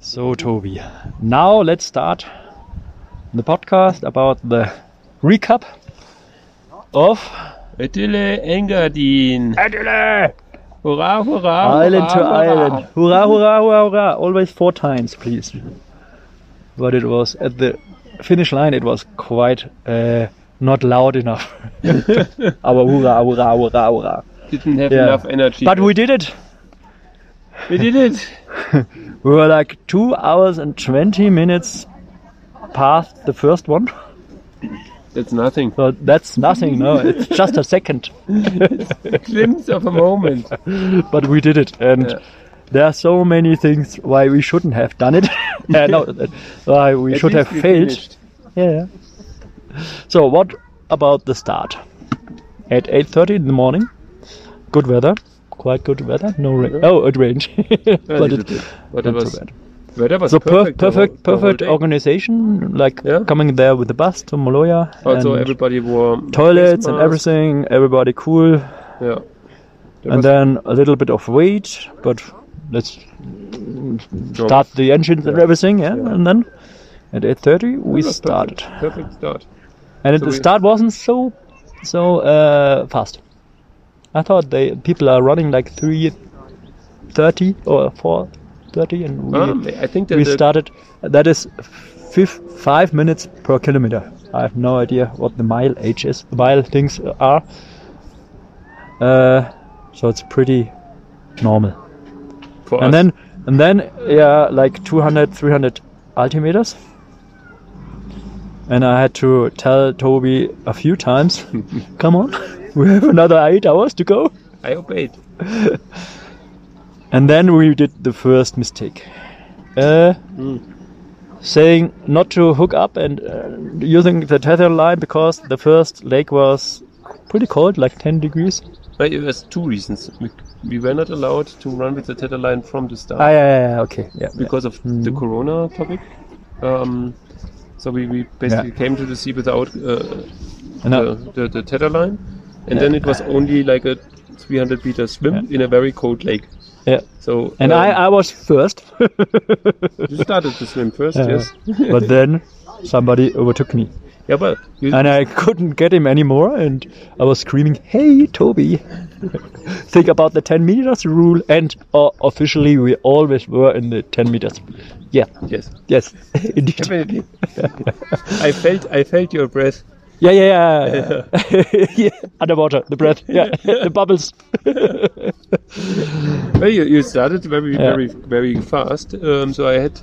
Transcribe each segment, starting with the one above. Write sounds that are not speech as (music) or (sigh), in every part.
So, Toby, now let's start the podcast about the recap of ÖTILLÖ Engadin. Adelaide! Hurrah, hurrah, Island hurrah, to hurrah. island. Hurrah, hurrah, hurrah, hurrah. Always four times, please. But it was at the finish line, it was quite uh, not loud enough. (laughs) Our hurrah, hurrah, hurrah, hurrah. Didn't have Yeah. enough energy. But we did it. we did it. (laughs) We were like two hours and 20 minutes past the first one. That's nothing. So that's nothing, no, it's just a second. It's (laughs) A glimpse of a moment. (laughs) but we did it and Yeah. there are so many things why we shouldn't have done it (laughs) uh, no why we At should have we failed finished. yeah so what about the start at 8.30 in the morning good weather quite good weather no rain oh it rained A but it bit. But it not was, so bad weather was so per- perfect. the whole- perfect the perfect organization like Yeah. coming there with the bus to Maloja Also, and everybody wore toilets and everything everybody cool Yeah. There and then a little bit of weight, but let's start the engines and everything, yeah, Yeah. and then at 8:30 we started, Perfect, perfect start. and So the start wasn't so so uh, fast. I thought they people are running like 3:30 or 4:30, and we, Um, I think we started. That is fif- five minutes per kilometer. I have no idea what the mile age is. The mile things are. Uh, so it's pretty normal. for and us, then and then yeah like 200 300 altimeters and i had to tell toby a few times (laughs) come on we have another eight hours to go I obeyed. (laughs) and then we did the first mistake uh, Mm. saying not to hook up and uh, using the tether line because the first lake was pretty cold like 10 degrees But it was two reasons. We, we were not allowed to run with the tether line from the start. ah, yeah, yeah, yeah, okay yeah, yeah. because of the Mhm. corona topic. Um, so we, we basically came to the sea without uh, now- the, the, the tether line, and Yeah. then it was only like a 300 meter swim Yeah. in a very cold lake. yeah. So and um, I, I was first (laughs) you started to swim first, Yeah. yes. (laughs) but then somebody overtook me yeah, but you, and I couldn't get him anymore and I was screaming hey Toby (laughs) think about the 10 meters rule and uh, officially we always were in the 10 meters yeah yes, yes indeed definitely. I felt I felt your breath. Yeah yeah yeah, yeah. (laughs) underwater the breath yeah (laughs) the bubbles Well, you, you started very Yeah. very very fast. Um, so I had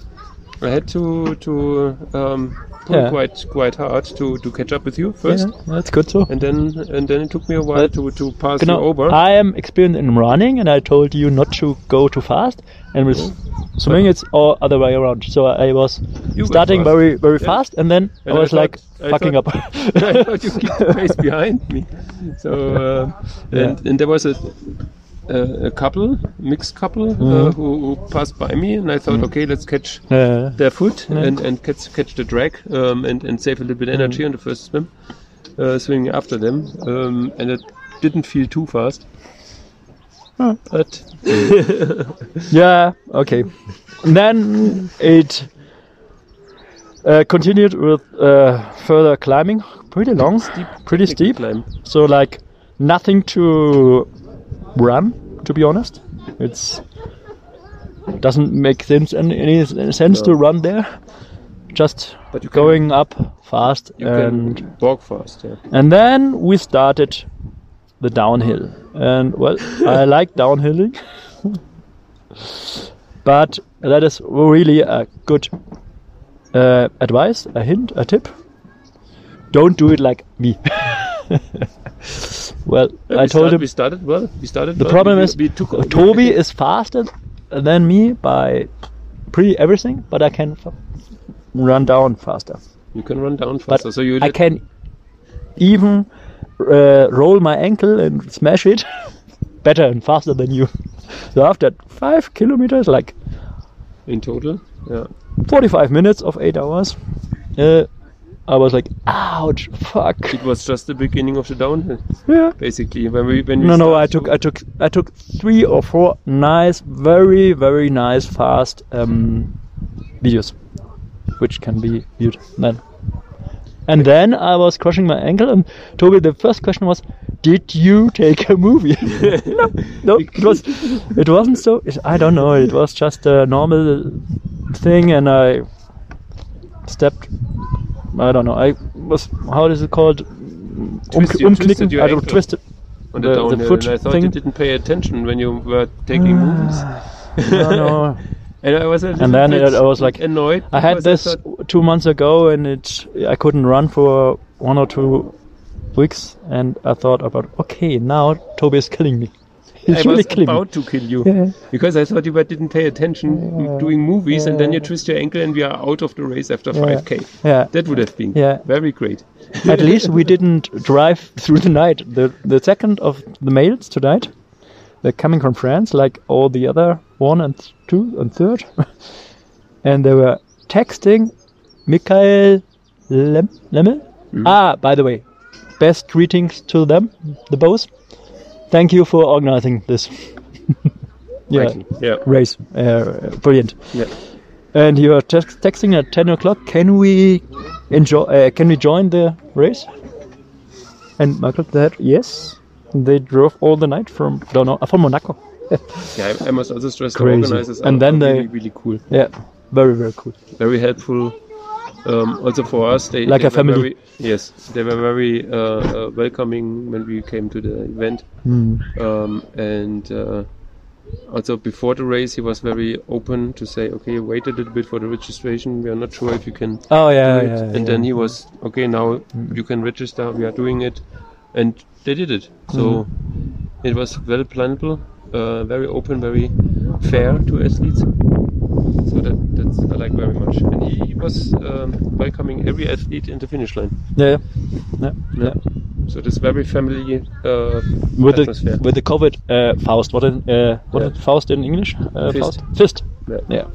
I had to to um, pull Yeah. quite quite hard to, to catch up with you first. yeah, that's good so and then and then it took me a while But- to, to pass Genau. you over. I am experienced in running, and I told you not to go too fast. And with swimming, it's all other way around. So I was You starting very, very Yeah. fast, and then And I I was like thought- I fucking thought- up. (laughs) I thought you keep the pace (laughs) behind me. So uh, Yeah. and, and there was a a, a couple, mixed couple, uh, Mhm. who, who passed by me, and I thought, okay, let's catch Uh, their foot Yeah. and and catch catch the drag um, and and save a little bit energy Mm. on the first swim, uh, swimming after them, um, and it didn't feel too fast. But (laughs) yeah, okay. And then it uh, continued with uh, further climbing, pretty long, steep, pretty steep. climb. So like nothing to run, to be honest. It's doesn't make sense any, any sense to run there. Just But you can- going up fast You and can walk fast. Yeah. and then we started the downhill. And well, I (laughs) like downhilling. but that is really a good uh, advice, a hint, a tip. Don't do it like me. (laughs) well, Yeah, I we told start- him we started well. We started. the well. problem we, is we took Toby (laughs) is faster than me by pretty everything, but I can f- run down faster. You can run down But faster. so you I can even uh, roll my ankle and smash it (laughs) better and faster than you. So after five kilometers, like in total. Yeah. 45 minutes of eight hours, uh, I was like, ouch, fuck. It was just the beginning of the downhill, Yeah. basically. When we when we No, no, I took, I took, I took three or four nice, very, very nice, fast um, videos, which can be viewed then. And then I was crushing my ankle, and Toby, the first question was, "Did you take a movie?" (laughs) (laughs) no, no, it was, it wasn't so. It, I don't know. It was just a normal thing, and I stepped. I don't know. I was how is it called? You umknicken. twisted um, I don't ankle. twist it. on the, the- the foot and I thought thing. you didn't pay attention when you were taking ah. moves. no, no. (laughs) And I was And then it- I was like- annoyed. I had this thought, two months ago, and it I couldn't run for one or two weeks, and I thought about okay, now Toby is killing me. (laughs) He's I really was killing about me. to kill you Yeah. because I thought you didn't pay attention doing movies, and then you twist your ankle, and we are out of the race after Yeah. 5k. Yeah. That would have been Yeah. very great. At least we didn't drive (laughs) through the night. The the second of the males tonight, they're coming from France, like all the other one and two and third, (laughs) and they were texting Michael Lem- Lemmel. Ah, by the way, best greetings to them, the both. Thank you for organizing this. (laughs) yeah. Yeah. race, uh, brilliant. Yeah. And you are tex- texting at 10 o'clock. Can we enjoy? Uh, can we join the race? And Michael said yes. They drove all the night from don't know from Monaco. (laughs) Yeah, I, must also stress the Crazy. organizers And then are they- really, really cool, Yeah, very very cool. very helpful. Um, also for us, they Like they a family. Very, yes, they were very uh, uh, welcoming when we came to the event. Hmm. um, and uh, also before the race he was very open to say okay wait a little bit for the registration we are not sure if you can Oh yeah, do it yeah. and yeah. Mm. then he was okay now you can register we are doing it and they did it so Mm. it was well plannable uh, very open very fair to athletes so that that's I like very much and he was um, welcoming every athlete in the finish line yeah, yeah, yeah. Yeah. so this very family uh, With the atmosphere with the COVID uh, Faust. What in uh, what Yeah. Faust in English? Uh, Fist. Faust. Fist. Yeah. Yeah.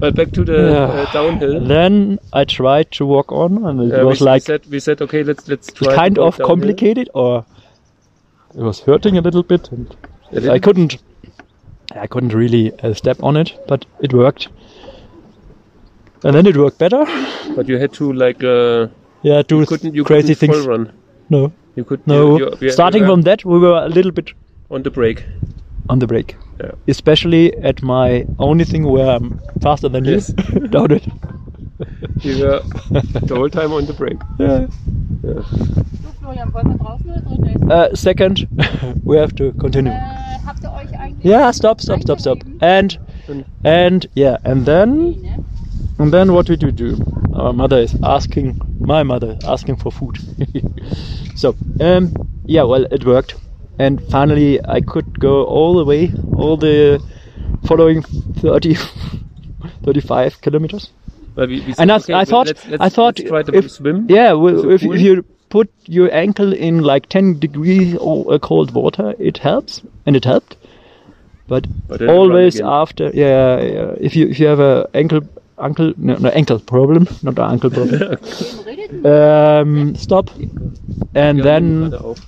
But back to the Yeah. uh, downhill. Then I tried to walk on, and it Uh, was we, like we said we said okay, let's let's try. kind of downhill. complicated, or it was hurting a little bit, and little I couldn't. I couldn't really uh, step on it, but it worked. And then it worked better. But you had to like uh, Yeah, do you couldn't you crazy couldn't things. run. No, You could no. You, you, Starting from that, we were a little bit on the break. on the break, Yeah. especially at my only thing where I'm faster than Yes. (laughs) you. Down it. (laughs) You were the whole time on the break. Yeah. Yeah. So, Florian, wollen wir draußen oder drinnen? Uh, second, (laughs) we have to continue. Habt ihr euch eigentlich... Yeah, stop, stop, stop, stop. And And and yeah, and then and then what did we do? Our mother is asking my mother is asking for food. so um yeah, well it worked, and finally I could go all the way, all the following 30, (laughs) 35 kilometers. but we, we said, And I, okay, I thought let's, let's, I thought let's try to if swim. yeah, well, if, if you put your ankle in like 10 degrees or uh, cold water, it helps, and it helped. But, But then you run always after, yeah, yeah, if you if you have a ankle ankle no, no ankle problem, not an ankle problem, Wem redet denn? um, stop, and then gerade auf.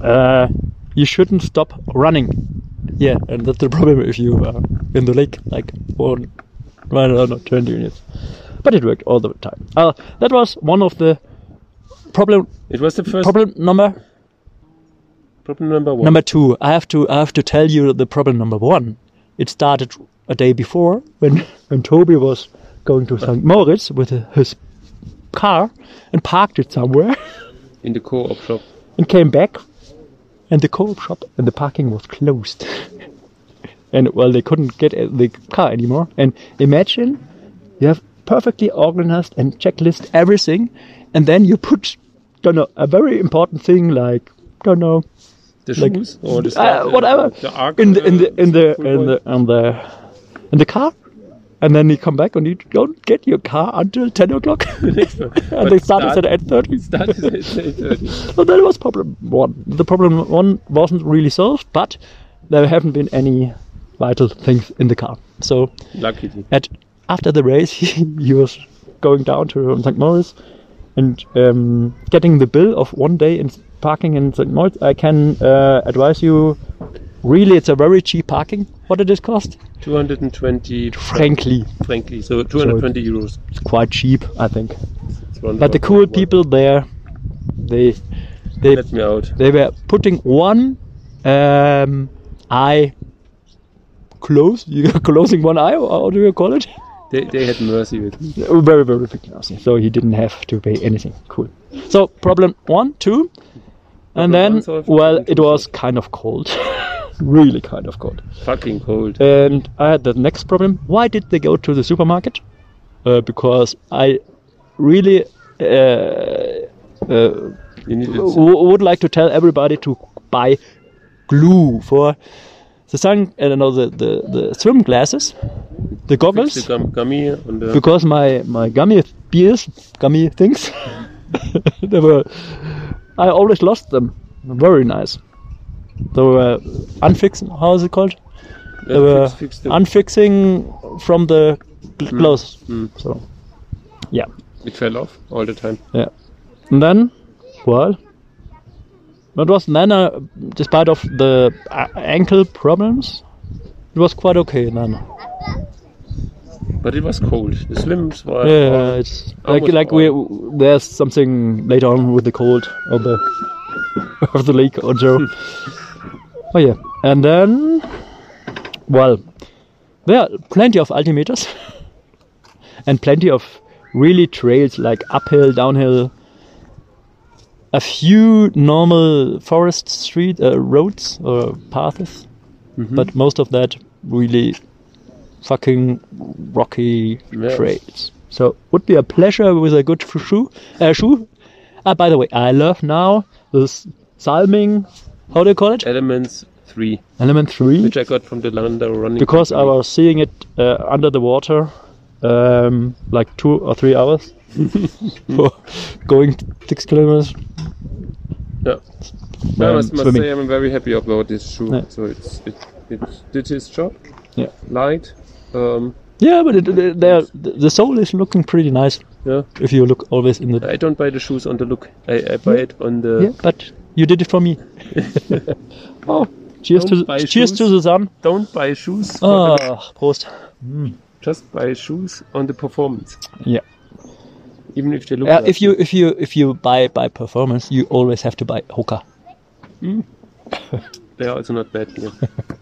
Uh, you shouldn't stop running. Yeah, and that's the problem if you are in the lake like for I don't know, 20 minutes. But it worked all the time. Uh, that was one of the problem It was the first problem number problem number one. number two. I have to I have to tell you the problem number one. It started a day before when (laughs) when Toby was going to St. Moritz with his car and parked it somewhere in the co-op shop. and came back and the co-op shop and the parking was closed. and well, they couldn't get uh, the car anymore. And imagine you have perfectly organized and checklist everything, and then you put, don't know, a very important thing like, don't know, The Like, shoes or the uh, whatever The arc, in the in the uh, in the full in the in the in the car, and then you come back and you don't get your car until ten o'clock, (laughs) (laughs) and they started start- at eight thirty. Started at 8:30. (laughs) So that was problem one. The problem one wasn't really solved, but there haven't been any vital things in the car. So Luckily. at after the race, he, he was going down to St. Moritz and um, getting the bill of one day in parking in St. Moritz, I can uh, advise you. Really, it's a very cheap parking. What did it cost? 220 Frankly, frankly, so 220 euros. it's quite cheap, I think. But the cool people there, they they Let me out. they were putting one um, eye close, (laughs) you closing one eye, or how do you call it? They, they had mercy with me. Very, very big nasty. So he didn't have to pay anything. Cool. So problem one, two, and Problem then one well, it was kind of cold, (laughs) really kind of cold. Fucking cold. And I had the next problem. Why did they go to the supermarket? Uh, because I really uh, uh, w- would like to tell everybody to buy glue for the sun. I don't know the, the, the swim glasses, the goggles, the gum, gummy the. because my my gummy beers, gummy things, (laughs) they were. I always lost them. Very nice. They were unfixing. How is it called? uh, They were fix, fix unfixing from the clothes. Mm. So, yeah. it fell off all the time. Yeah. And then, well, it was then, uh, despite of the a- ankle problems, it was quite okay then. But it was cold. The swims were. Yeah, it's like like we there's something later on with the cold of the (laughs) of the lake or Joe. (laughs) oh yeah, and then, well, there are plenty of altimeters (laughs) and plenty of really trails like uphill, downhill. A few normal forest street uh, roads or paths, Mhm. but most of that really fucking rocky Yes. trails. So would be a pleasure with a good shoe. Uh, shoe. Ah, by the way, I love now this Salming. How do you call it? Elements 3, Element three. which I got from the Lando running. because I was seeing it uh, under the water, um, like two or three hours (laughs) for going six kilometers. Yeah. I um, must, must say I'm very happy about this shoe. Yeah. So it's it, it did its job. Yeah. Light. Um, Yeah, but it, it, they're- the the sole is looking pretty nice yeah. if you look always in the. I don't buy the shoes on the look. I, I buy Yeah. it on the. Yeah, but you did it for me. (laughs) oh, cheers Don't to the, cheers shoes. to the sun. Don't buy shoes. Ah, Prost. just buy shoes on the performance. Yeah. Even if they look. Uh, like if you if you if you buy by performance, you always have to buy Hoka. (laughs) they are also not bad here.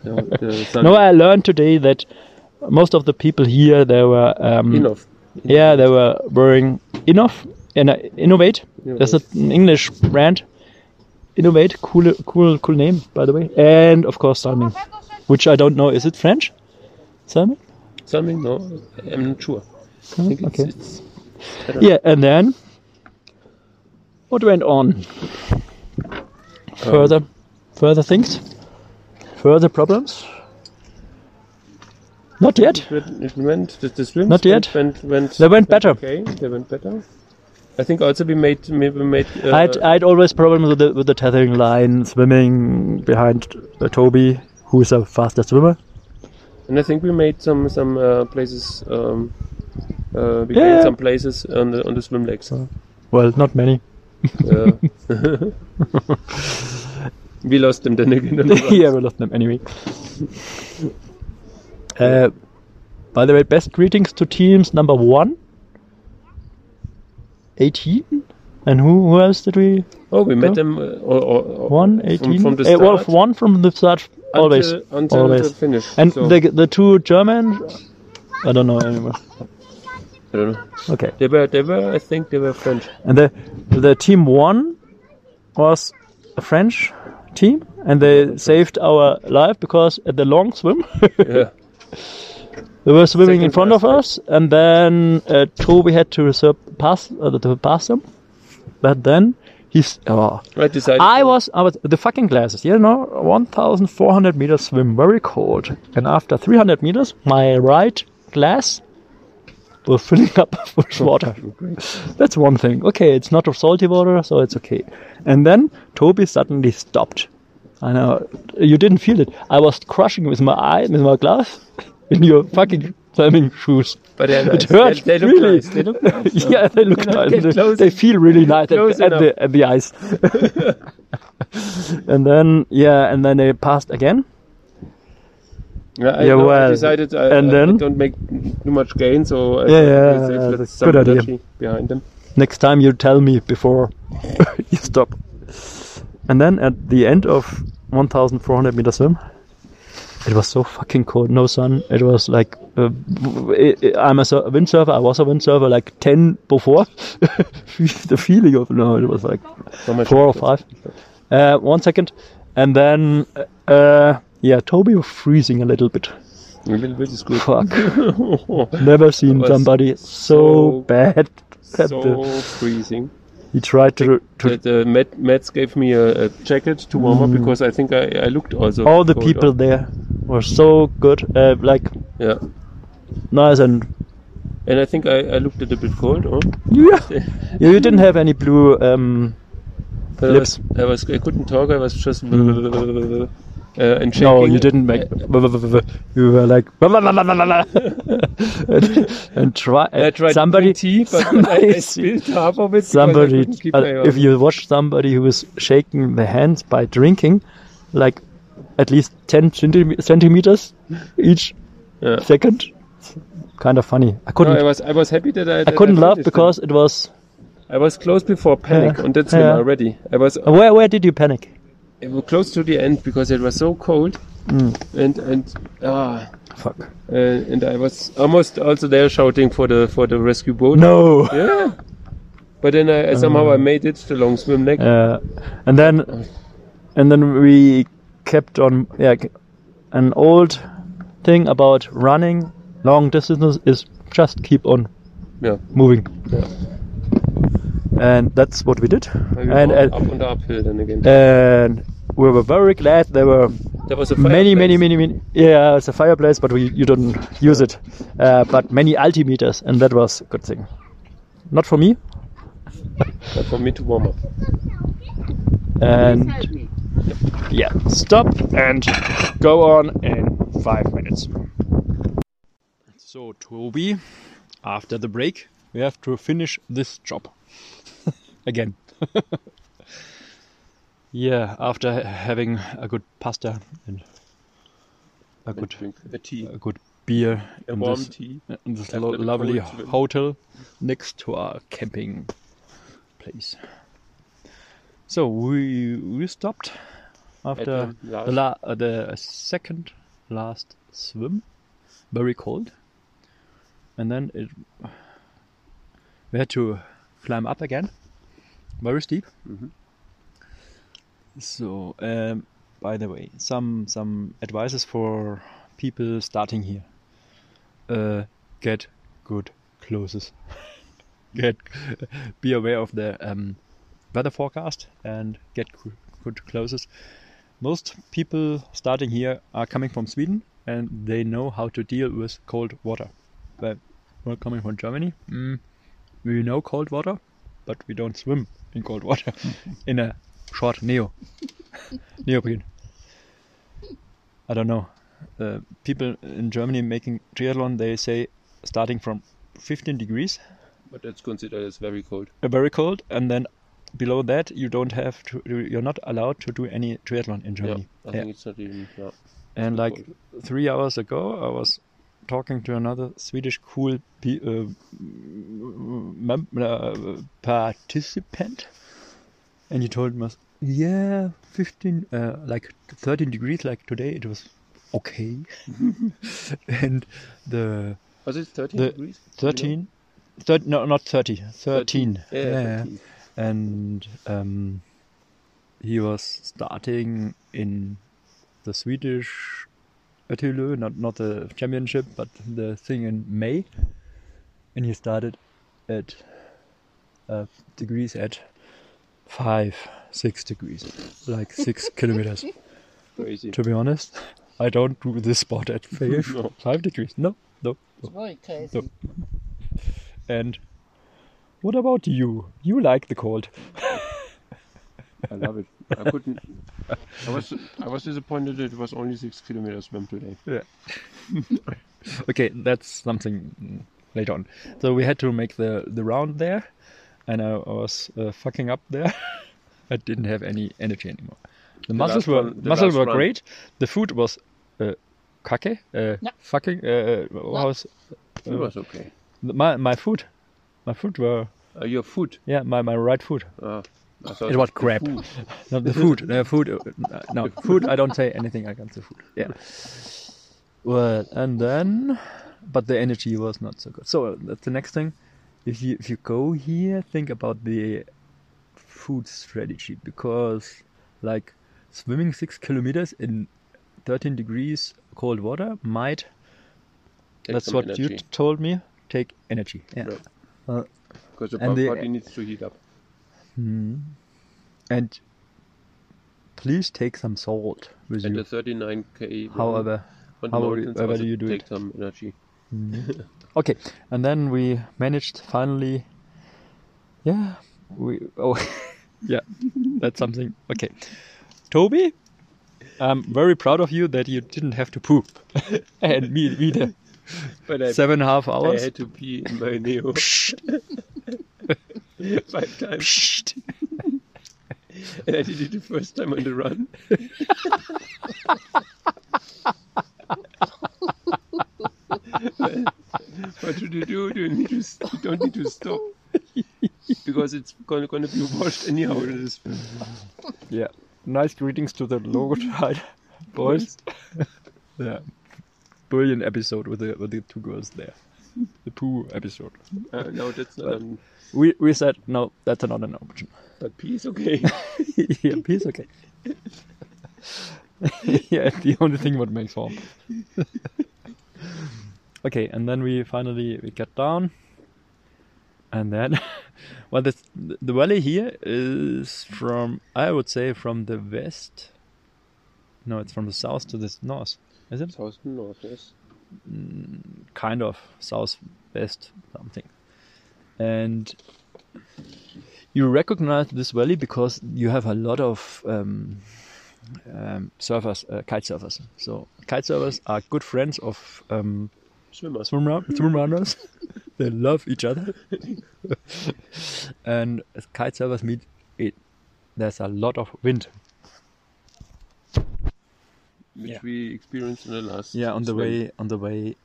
Yeah, (laughs) No, I learned today that most of the people here they were um, enough. Yeah, they were wearing enough Inov, in Innovate. That's an English brand. Innovate, cool, cool, cool name, by the way. And of course, Salming, which I don't know. Is it French? Salming? Something? No, I'm not sure. It's, okay. it's I don't know. Yeah, and then what went on? Further, um, further things, further problems. Not yet. It went the, the swims Not yet. Went, went, went, They went better. Okay, they went better. I think also we made we made. Uh, I'd, I'd always problems with the with the tethering line, swimming behind uh, Toby, who is a faster swimmer. and I think we made some some uh, places. Um, uh, we Yeah, gained yeah. some places on the on the swim legs. Well, not many. (laughs) (laughs) We lost them then again. (laughs) yeah, we lost them anyway. Uh, by the way, best greetings to teams number one, 18, and who, who else did we? Oh, we met them. Uh, or, or, or One, from- 18. from, the Uh, start. well, one from the start, always, until, until always. the finish. and so, the the two German, I don't know anymore. I don't know. Okay, They were they were I think they were French. and the the team one was a French team, and they saved our life because at the long swim. (laughs) yeah. They were swimming in front of last, us, and then uh, Toby had to surpass uh, to pass them. But then he's. Oh, I decided. I was. I was the fucking glasses. You know, 1,400 meters swim, very cold, and after 300 meters, my right glass was filling up (laughs) with (laughs) water. That's one thing. Okay, it's not of salty water, so it's okay. And then Toby suddenly stopped. I know you didn't feel it. I was crushing with my eye, with my glass, (laughs) in your fucking climbing shoes. But they're (laughs) It nice. hurt They, they look really. nice. They look nice. so- (laughs) yeah, they look (laughs) nice. They, they feel really nice at, at the at the ice. and then yeah, and then they passed again. Yeah, I, Yeah, know, I well, decided uh, uh, I, and I then- don't make too much gain, so I Yeah, yeah, yeah, that's good idea. behind them. Next time you tell me before you stop. And then at the end of 1,400 meter swim, it was so fucking cold. No sun. It was like uh, I'm a windsurfer. I was a windsurfer like 10 before. (laughs) the feeling of no, it was like four or five. Uh, one second, and then uh, yeah, Toby was freezing a little bit. A little bit is good. Fuck. (laughs) Never seen somebody so, so- bad. so freezing. He tried to to The, the Met, Mets gave me a, a jacket to warm up because I think I, I looked also. Mm. all the people up. there were so good, uh, like Yeah, nice and and I think I, I looked a little bit cold. Oh, yeah. (laughs) you you didn't have any blue. Um, but I was, I was I couldn't talk. I was just uh, and shaking. no, you didn't make. (laughs) You were like and, (laughs) and try. I tried somebody, tea, but somebody, I (laughs) spilled half of it. somebody. if you watch somebody who is shaking the hands by drinking, like at least ten centimeters each Yeah. second, kind of funny. I couldn't. I was I was happy that I. I couldn't laugh finished it. because it was. I was close before panic Yeah. on that swim Yeah. already. I was Where where did you panic? I was close to the end because it was so cold, Mm. and and ah, Fuck. uh, and I was almost also there shouting for the for the rescue boat. No. Yeah. But then I, somehow I made it the long swim neck. Uh, and then, and then we kept on. Yeah, an old thing about running long distances is just keep on yeah. moving, Yeah. And that's what we did. Maybe And uh, up and uphill then again. and we were very glad there were there was a many, fireplace. many, many, many. Yeah, it's a fireplace, but we you didn't use it. Uh, but many altimeters, and that was a good thing. Not for me, But for me to warm up. and. Yeah, stop and go on in five minutes. So, Toby, after the break, we have to finish this job again. (laughs) yeah, after having a good pasta and a good a tea. a good beer A in warm this, tea. in this lo- lovely hotel next to our camping place. So we we stopped after the la- uh, the second last swim, very cold, and then it we had to climb up again, very steep. Mhm. So, um, by the way, some some advices for people starting here. Uh, get good clothes. (laughs) get (laughs) be aware of the um, weather forecast and get good clothes. Most people starting here are coming from Sweden and they know how to deal with cold water. But we're coming from Germany. Mm, we know cold water, but we don't swim in cold water in a short neo neoprene. I don't know. Uh, people in Germany making triathlon, they say starting from 15 degrees, But that's considered as very cold. uh, very cold, and then below that you don't have to. You're not allowed to do any triathlon in Germany. Yeah, I Yeah. think it's not even. Yeah. And like cold. three hours ago, I was talking to another Swedish cool uh, uh, participant, and he told me, "Yeah, 15, uh, like 13 degrees, like today, it was okay." (laughs) and the Was it 13 the degrees? 13, thir- no, not 30, 13. Yeah, yeah. 13. And um, he was starting in the Swedish ÖTILLÖ, not not the championship, but the thing in May. And he started at uh, degrees at five, six degrees, like six (laughs) kilometers. Crazy. To be honest, I don't do this sport at five, (laughs) No. five degrees. No, no, It's no. very crazy. So- And what about you? You like the cold. (laughs) I love it. I couldn't. I was I was disappointed it was only six kilometers swim today. Yeah. (laughs) okay, that's something later on. So we had to make the the round there, and I, I was uh, fucking up there. (laughs) I didn't have any energy anymore. The, muscles were one- the muscles were run. great. The food was uh, kake, uh, Yeah. fucking. Uh, how was It was okay. my my food? My food were Uh, your food. yeah my my right food. Uh, It was crap. food. (laughs) Not the food. The food. uh, No (laughs) food. I don't say anything against the food. Yeah. Well, and then, but the energy was not so good. So uh, that's the next thing. If you if you go here, think about the food strategy because, like, swimming six kilometers in 13 degrees cold water might. Take that's what you energy. t- told me. Take energy. Yeah. Yeah. Because the And the- body needs to heat up. Hmm. And please take some salt with you. And the 39k. However, however- do you do take it? some energy. okay, and then we managed finally. Yeah, we. Oh, (laughs) yeah, that's something. Okay, Toby, I'm very proud of you that you didn't have to poop, (laughs) and me either. But I, Seven and a half I hours. had to pee in my neo (laughs) (laughs) five times, Psst. (laughs) and I did it the first time on the run. (laughs) what should you do? Do you need to? You don't need to stop because it's gonna, gonna be washed anyhow. Yeah. Nice greetings to the Logotide boys. yeah. Brilliant episode with the with the two girls there. The poo episode. Uh, no, that's not. An, We we said no, that's not an option. but pee is okay. (laughs) yeah, peace okay. (laughs) yeah, it's the only thing what makes form. (laughs) okay, and then we finally we get down, and then, well, this, the valley here is from I would say from the west. No, it's from the south to the north. Is it? South north, yes. Mm, kind of southwest something. And you recognize this valley because you have a lot of um, um, surfers, uh, kite surfers. So kite surfers are good friends of um, Swimmers. swim, run- swim runners. (laughs) they love each other. (laughs) and as kite surfers meet, it there's a lot of wind. which Yeah. we experienced in the last. Yeah, on the swim. way, on the way,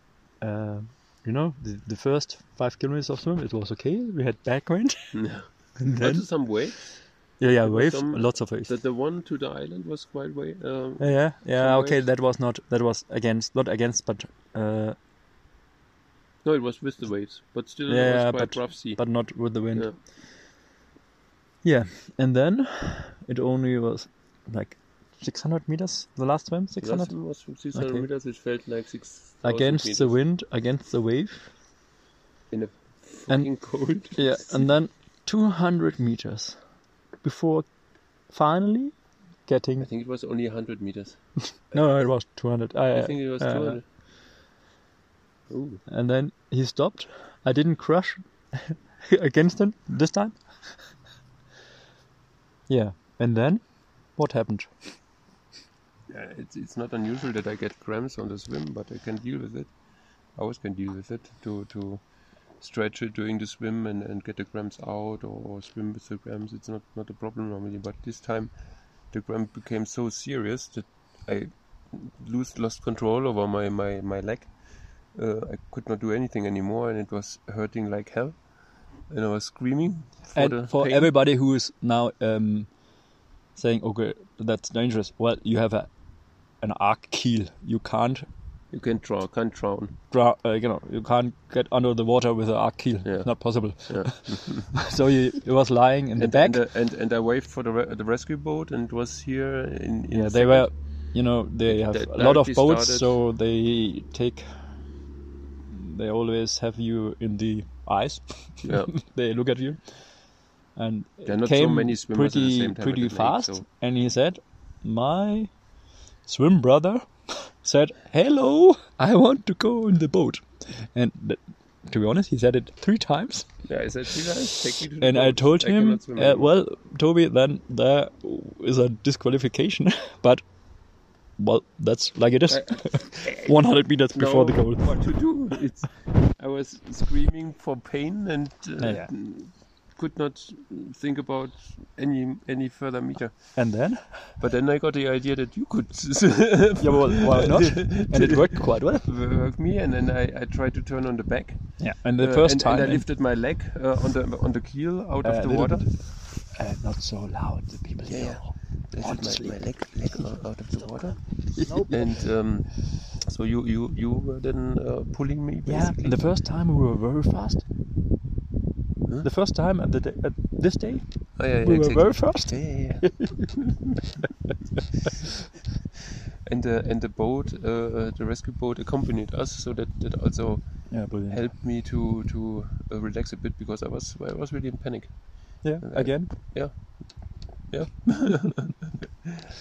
uh, you know, the, the first five kilometers of swim, it was okay. We had backwind, (laughs) Yeah. (laughs) and then Also some waves. yeah, yeah, waves, some- lots of waves. The, the one to the island was quite way. Um, yeah, yeah, yeah. Okay, waves. that was not that was against, not against, but uh, no, it was with the waves, but still Yeah, it was quite but- rough sea. but not with the wind. yeah. Yeah, and then it only was like 600 meters. The last swim, The 600 last one was 600 Okay. meters. It felt like six against meters the wind, against the wave. in a And- fucking cold. (laughs) Yeah, and then 200 meters before finally getting I think it was only 100 meters. (laughs) No, no, it was 200. I, I think it was uh, 200. Ooh. And then he stopped. I didn't crush (laughs) against him this time. yeah. And then what happened? Yeah, it's, it's not unusual that I get cramps on the swim, but I can deal with it. I always can deal with it to, to stretch it during the swim and, and get the cramps out or, or swim with the cramps. It's not, not a problem normally, but this time the cramp became so serious that I lose, lost control over my, my, my leg. Uh, I could not do anything anymore and it was hurting like hell. And I was screaming for and the for pain. everybody who is now um, saying, okay, that's dangerous. Well, you have a an arc keel. You can't You can't draw, can't drown. draw. Uh, you know, you can't get under the water with an arc keel. Yeah. It's not possible. Yeah. (laughs) (laughs) so he, he was lying in the and, back. And, uh, and and I waved for the re- the rescue boat and it was here in, in yeah, they were. You know, they have They a lot of boats, started- so they take. They always have you in the eyes. Yeah. (laughs) they look at you, and There are not so came many swimmers the pretty same time at pretty the lake, fast. so- And he said, "My swim brother (laughs) said, hello, I want to go in the boat," and th- to be honest, he said it three times. Yeah, I said, "See, guys, take me to the And I told him, uh, well, Toby, then there is a disqualification, (laughs) but well, that's like it is. (laughs) 100 meters before the goal. What to do? It's. I was screaming for pain and uh, Yeah. Could not think about any any further meter. And then? But then I got the idea that you could (laughs) Yeah, well, why not? (laughs) And it worked quite well. work me, and then I, I tried to turn on the back. Yeah, and the Uh, first and, time. and I lifted my leg uh, on the on the keel out uh, of the water. bit, uh, not so loud, the people Yeah, here. yeah. I Want lifted to my, my leg leg out, of the water, (laughs) and um, so you you you were then uh, pulling me Yeah, basically. the first time we were very fast. The first time at, the day, at this day, Oh, yeah, yeah, we were very fast. Yeah, yeah, (laughs) and the and the boat, uh, uh, the rescue boat, accompanied us, so that that also helped me to to uh, relax a bit because I was I was really in panic. Yeah, again. Yeah, yeah. (laughs)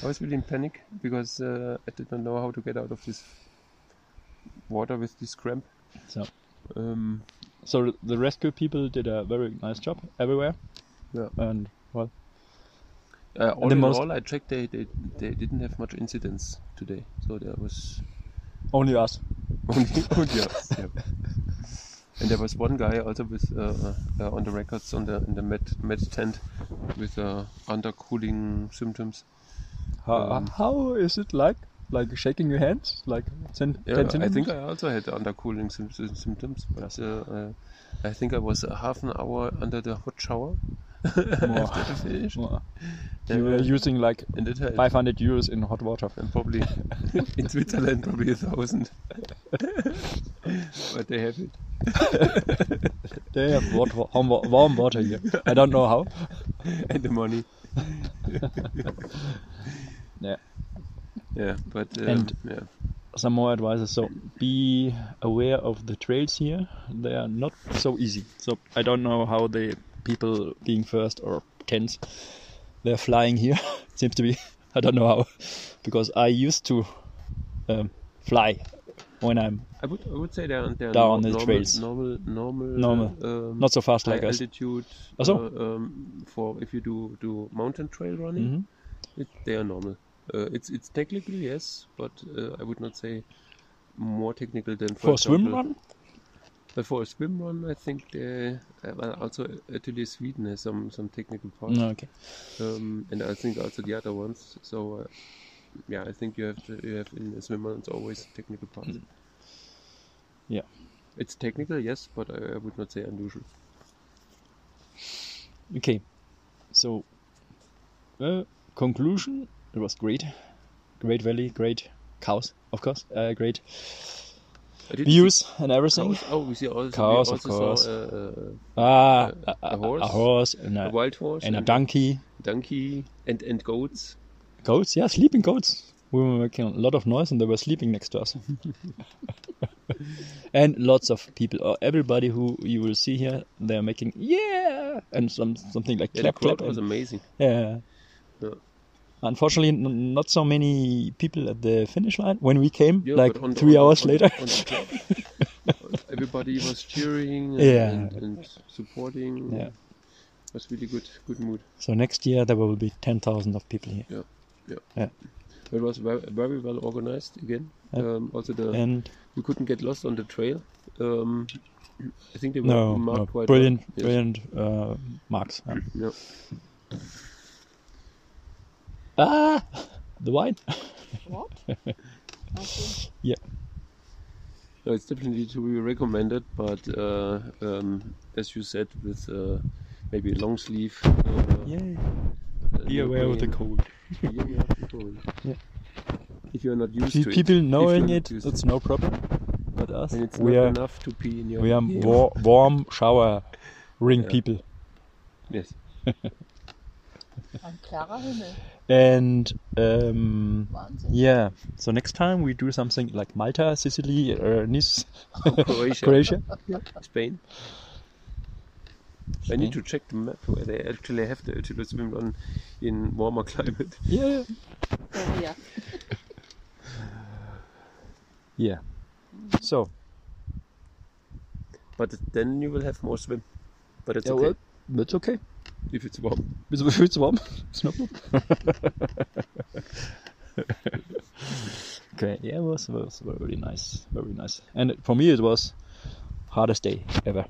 I was really in panic because uh, I did not know how to get out of this water with this cramp. So, Um, so the rescue people did a very nice job everywhere, yeah. and well, Uh, all the in most- all, I checked they, they they didn't have much incidents today, so there was only us. (laughs) only, only us. Yeah. And there was one guy also with uh, uh, on the records on the in the med med tent with uh, undercooling symptoms. How, Um, how is it like? Like shaking your hands? Like 10, Yeah, 10 I think I also had undercooling sym- sym- symptoms, but uh, I think I was uh, half an hour under the hot shower (laughs) after I finished. Well, you were using like And 500 euros in hot water. and probably (laughs) in Switzerland probably a thousand. (laughs) but they have it. They have warm, warm water here. I don't know how. and the money. Yeah. Yeah, but um, And- yeah, Some more advices. So be aware of the trails here. They are not so easy. So I don't know how the people being first or tenth they're flying here. (laughs) Seems to be. (laughs) I don't know how (laughs) because I used to um, fly when I'm I would I would say they're, they're Down nor- on the normal, trails. normal normal Normal. um, not so fast like us. altitude. Uh, um, for if you do do mountain trail running, Mhm. it, they are normal. Uh, it's it's technical yes, but uh, I would not say more technical than for, For a swim run? But for a swim run, I think they uh, well, also ÖTILLÖ Sweden has some some technical parts, No, okay. um, and I think also the other ones. So uh, yeah, I think you have to, you have in a swim run it's always technical parts. Yeah. It's technical, yes, but I, I would not say unusual. Okay. So, uh, conclusion it was great. Great valley, great cows, of course, uh, great views and everything. Cows. Oh, we see also, Cows, we of course. saw uh, Ah, a- a, horse. a horse and a, a, wild horse and a donkey. donkey and and goats. Goats, yeah, sleeping goats. We were making a lot of noise and they were sleeping next to us. (laughs) and lots of people, or everybody who you will see here, they are making yeah and some something like Yeah, clap clap. was and- amazing. yeah. Yeah. Unfortunately, n- not so many people at the finish line when we came, Yeah, like on three on hours on later. (laughs) everybody was cheering and, Yeah. and, and supporting. Yeah. It was really good, good mood. so next year there will be ten thousand of people here, Yeah, yeah. yeah. It was very, very well organized again. Yeah. Um, also, the and you couldn't get lost on the trail. Um, I think they were no, marked no quite brilliant, well. Yes. brilliant uh, marks. yeah. Yeah. Ah, the wine. What? (laughs) Okay. No, it's definitely to be recommended, but uh, um, as you said, with uh, maybe a long sleeve. Uh, Yay! uh, Be aware of the cold. Be aware the cold. Yeah. If you're not used Pe- to people it. knowing it, not used it's no problem. But us, and it's we not are enough to pee in your. we are war- warm shower ring Yeah. people, Yes. (laughs) Ein klarer Himmel. and um, Wahnsinn. yeah. So next time we do something like Malta, Sicily, or Nice, (laughs) Croatia. (laughs) Croatia. Yeah. Spain. I need to check the map where they actually have the ÖTILLÖ swim run in warmer climate. (laughs) Yeah. Oh, ja. Yeah. So But then you will have more swim. But it's Yeah, okay well, that's okay. If it's warm. If it's warm. It's no problem. okay, yeah, it was, was very nice, very nice. And for me, it was hardest day ever.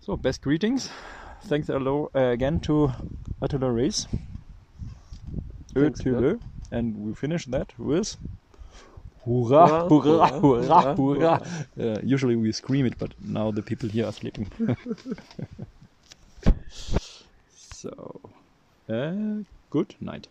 so, best greetings. Thanks hello, uh, again to ÖTILLÖ Race. Thanks. And we finish that with Hurrah, hurrah, hurrah, hurrah. Uh, usually we scream it, but now the people here are sleeping. (laughs) (laughs) so, uh, good night.